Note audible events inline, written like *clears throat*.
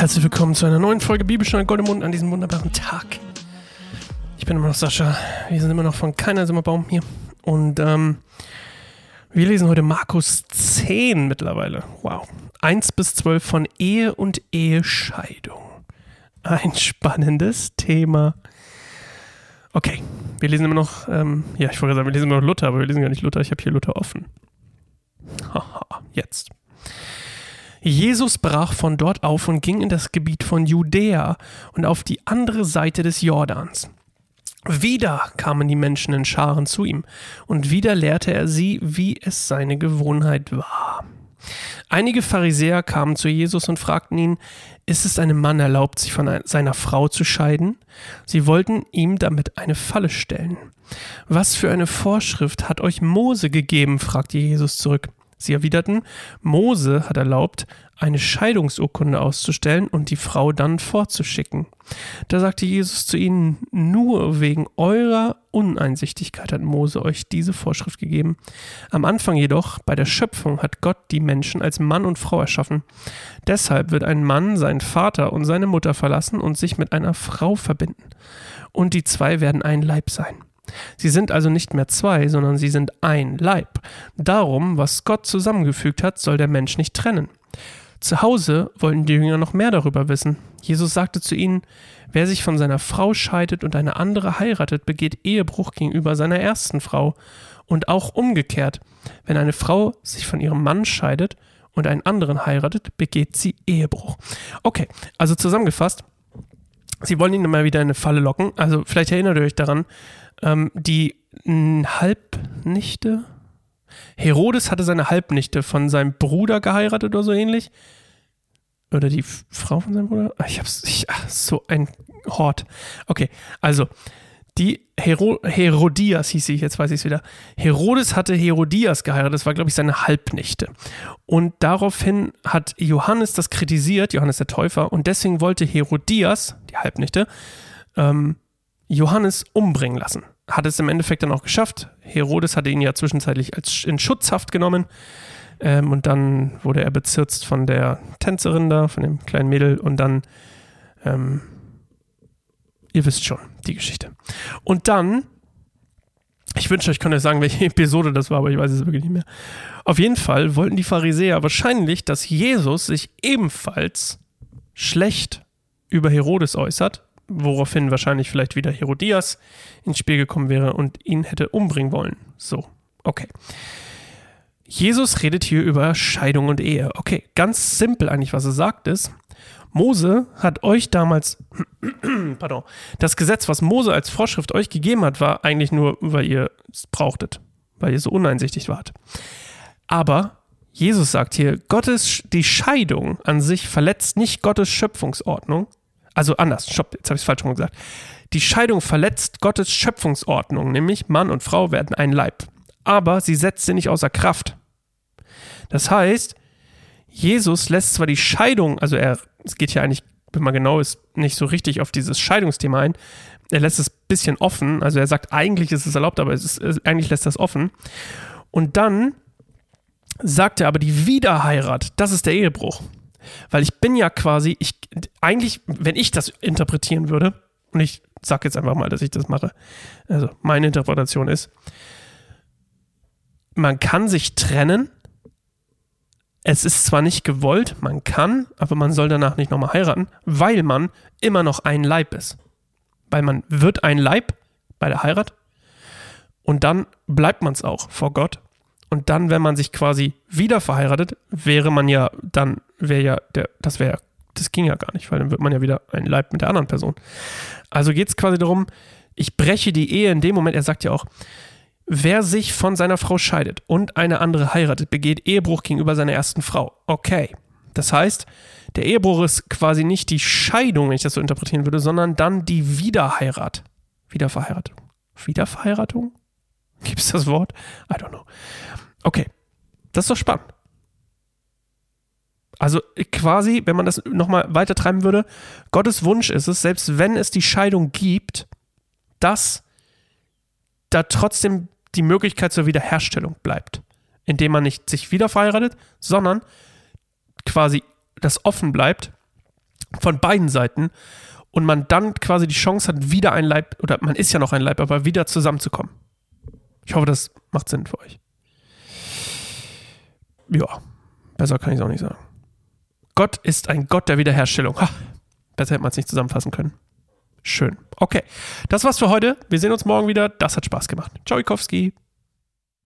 Herzlich willkommen zu einer neuen Folge Bibelstunde Gold im Mund an diesem wunderbaren Tag. Ich bin immer noch Sascha. Wir sind immer noch von keiner Sommerbaum hier. Und ähm, wir lesen heute Markus 10 mittlerweile. Wow. 1 bis 12 von Ehe und Ehescheidung. Ein spannendes Thema. Okay, wir lesen immer noch, ähm, ja, ich wollte sagen, wir lesen immer noch Luther, aber wir lesen gar nicht Luther. Ich habe hier Luther offen. Haha, jetzt. Jesus brach von dort auf und ging in das Gebiet von Judäa und auf die andere Seite des Jordans. Wieder kamen die Menschen in Scharen zu ihm, und wieder lehrte er sie, wie es seine Gewohnheit war. Einige Pharisäer kamen zu Jesus und fragten ihn, ist es einem Mann erlaubt, sich von seiner Frau zu scheiden? Sie wollten ihm damit eine Falle stellen. Was für eine Vorschrift hat euch Mose gegeben? fragte Jesus zurück. Sie erwiderten, Mose hat erlaubt, eine Scheidungsurkunde auszustellen und die Frau dann vorzuschicken. Da sagte Jesus zu ihnen, nur wegen eurer Uneinsichtigkeit hat Mose euch diese Vorschrift gegeben. Am Anfang jedoch, bei der Schöpfung, hat Gott die Menschen als Mann und Frau erschaffen. Deshalb wird ein Mann seinen Vater und seine Mutter verlassen und sich mit einer Frau verbinden. Und die zwei werden ein Leib sein. Sie sind also nicht mehr zwei, sondern sie sind ein Leib. Darum, was Gott zusammengefügt hat, soll der Mensch nicht trennen. Zu Hause wollten die Jünger noch mehr darüber wissen. Jesus sagte zu ihnen, wer sich von seiner Frau scheidet und eine andere heiratet, begeht Ehebruch gegenüber seiner ersten Frau. Und auch umgekehrt, wenn eine Frau sich von ihrem Mann scheidet und einen anderen heiratet, begeht sie Ehebruch. Okay, also zusammengefasst, sie wollen ihn immer wieder in eine Falle locken. Also vielleicht erinnert ihr euch daran, ähm, die Halbnichte. Herodes hatte seine Halbnichte von seinem Bruder geheiratet oder so ähnlich. Oder die Frau von seinem Bruder? Ich hab's. Ich, ach, so ein Hort. Okay, also. Die Hero Herodias hieß sie, jetzt weiß ich es wieder. Herodes hatte Herodias geheiratet, das war, glaube ich, seine Halbnichte. Und daraufhin hat Johannes das kritisiert, Johannes der Täufer, und deswegen wollte Herodias, die Halbnichte, ähm, Johannes umbringen lassen. Hat es im Endeffekt dann auch geschafft. Herodes hatte ihn ja zwischenzeitlich als in Schutzhaft genommen. Ähm, und dann wurde er bezirzt von der Tänzerin da, von dem kleinen Mädel. Und dann, ähm, ihr wisst schon, die Geschichte. Und dann, ich wünschte, ich könnte euch sagen, welche *laughs* Episode das war, aber ich weiß es wirklich nicht mehr. Auf jeden Fall wollten die Pharisäer wahrscheinlich, dass Jesus sich ebenfalls schlecht über Herodes äußert woraufhin wahrscheinlich vielleicht wieder Herodias ins Spiel gekommen wäre und ihn hätte umbringen wollen. So, okay. Jesus redet hier über Scheidung und Ehe. Okay, ganz simpel eigentlich, was er sagt ist, Mose hat euch damals, *clears throat* pardon, das Gesetz, was Mose als Vorschrift euch gegeben hat, war eigentlich nur, weil ihr es brauchtet, weil ihr so uneinsichtig wart. Aber Jesus sagt hier, Gottes, die Scheidung an sich verletzt nicht Gottes Schöpfungsordnung, also anders, stopp, jetzt habe ich es falsch rum gesagt. Die Scheidung verletzt Gottes Schöpfungsordnung, nämlich Mann und Frau werden ein Leib. Aber sie setzt sie nicht außer Kraft. Das heißt, Jesus lässt zwar die Scheidung, also er, es geht hier eigentlich, wenn man genau ist, nicht so richtig auf dieses Scheidungsthema ein. Er lässt es ein bisschen offen, also er sagt, eigentlich ist es erlaubt, aber es ist, eigentlich lässt es offen. Und dann sagt er aber, die Wiederheirat, das ist der Ehebruch. Weil ich bin ja quasi, ich, eigentlich, wenn ich das interpretieren würde, und ich sag jetzt einfach mal, dass ich das mache, also meine Interpretation ist, man kann sich trennen, es ist zwar nicht gewollt, man kann, aber man soll danach nicht nochmal heiraten, weil man immer noch ein Leib ist. Weil man wird ein Leib bei der Heirat und dann bleibt man es auch vor Gott und dann, wenn man sich quasi wieder verheiratet, wäre man ja, dann wäre ja der, das wäre, das ging ja gar nicht, weil dann wird man ja wieder ein Leib mit der anderen Person. Also geht es quasi darum, ich breche die Ehe in dem Moment, er sagt ja auch, wer sich von seiner Frau scheidet und eine andere heiratet, begeht Ehebruch gegenüber seiner ersten Frau. Okay. Das heißt, der Ehebruch ist quasi nicht die Scheidung, wenn ich das so interpretieren würde, sondern dann die Wiederheirat. Wiederverheiratung. Wiederverheiratung? *laughs* Gibt es das Wort? I don't know. Okay, das ist doch spannend. Also quasi, wenn man das nochmal weiter treiben würde, Gottes Wunsch ist es, selbst wenn es die Scheidung gibt, dass da trotzdem die Möglichkeit zur Wiederherstellung bleibt. Indem man nicht sich wieder verheiratet, sondern quasi das offen bleibt von beiden Seiten und man dann quasi die Chance hat, wieder ein Leib, oder man ist ja noch ein Leib, aber wieder zusammenzukommen. Ich hoffe, das macht Sinn für euch. Ja, besser kann ich es auch nicht sagen. Gott ist ein Gott der Wiederherstellung. Ha, besser hätte man es nicht zusammenfassen können. Schön. Okay, das war's für heute. Wir sehen uns morgen wieder. Das hat Spaß gemacht. Ciao, Ikowski.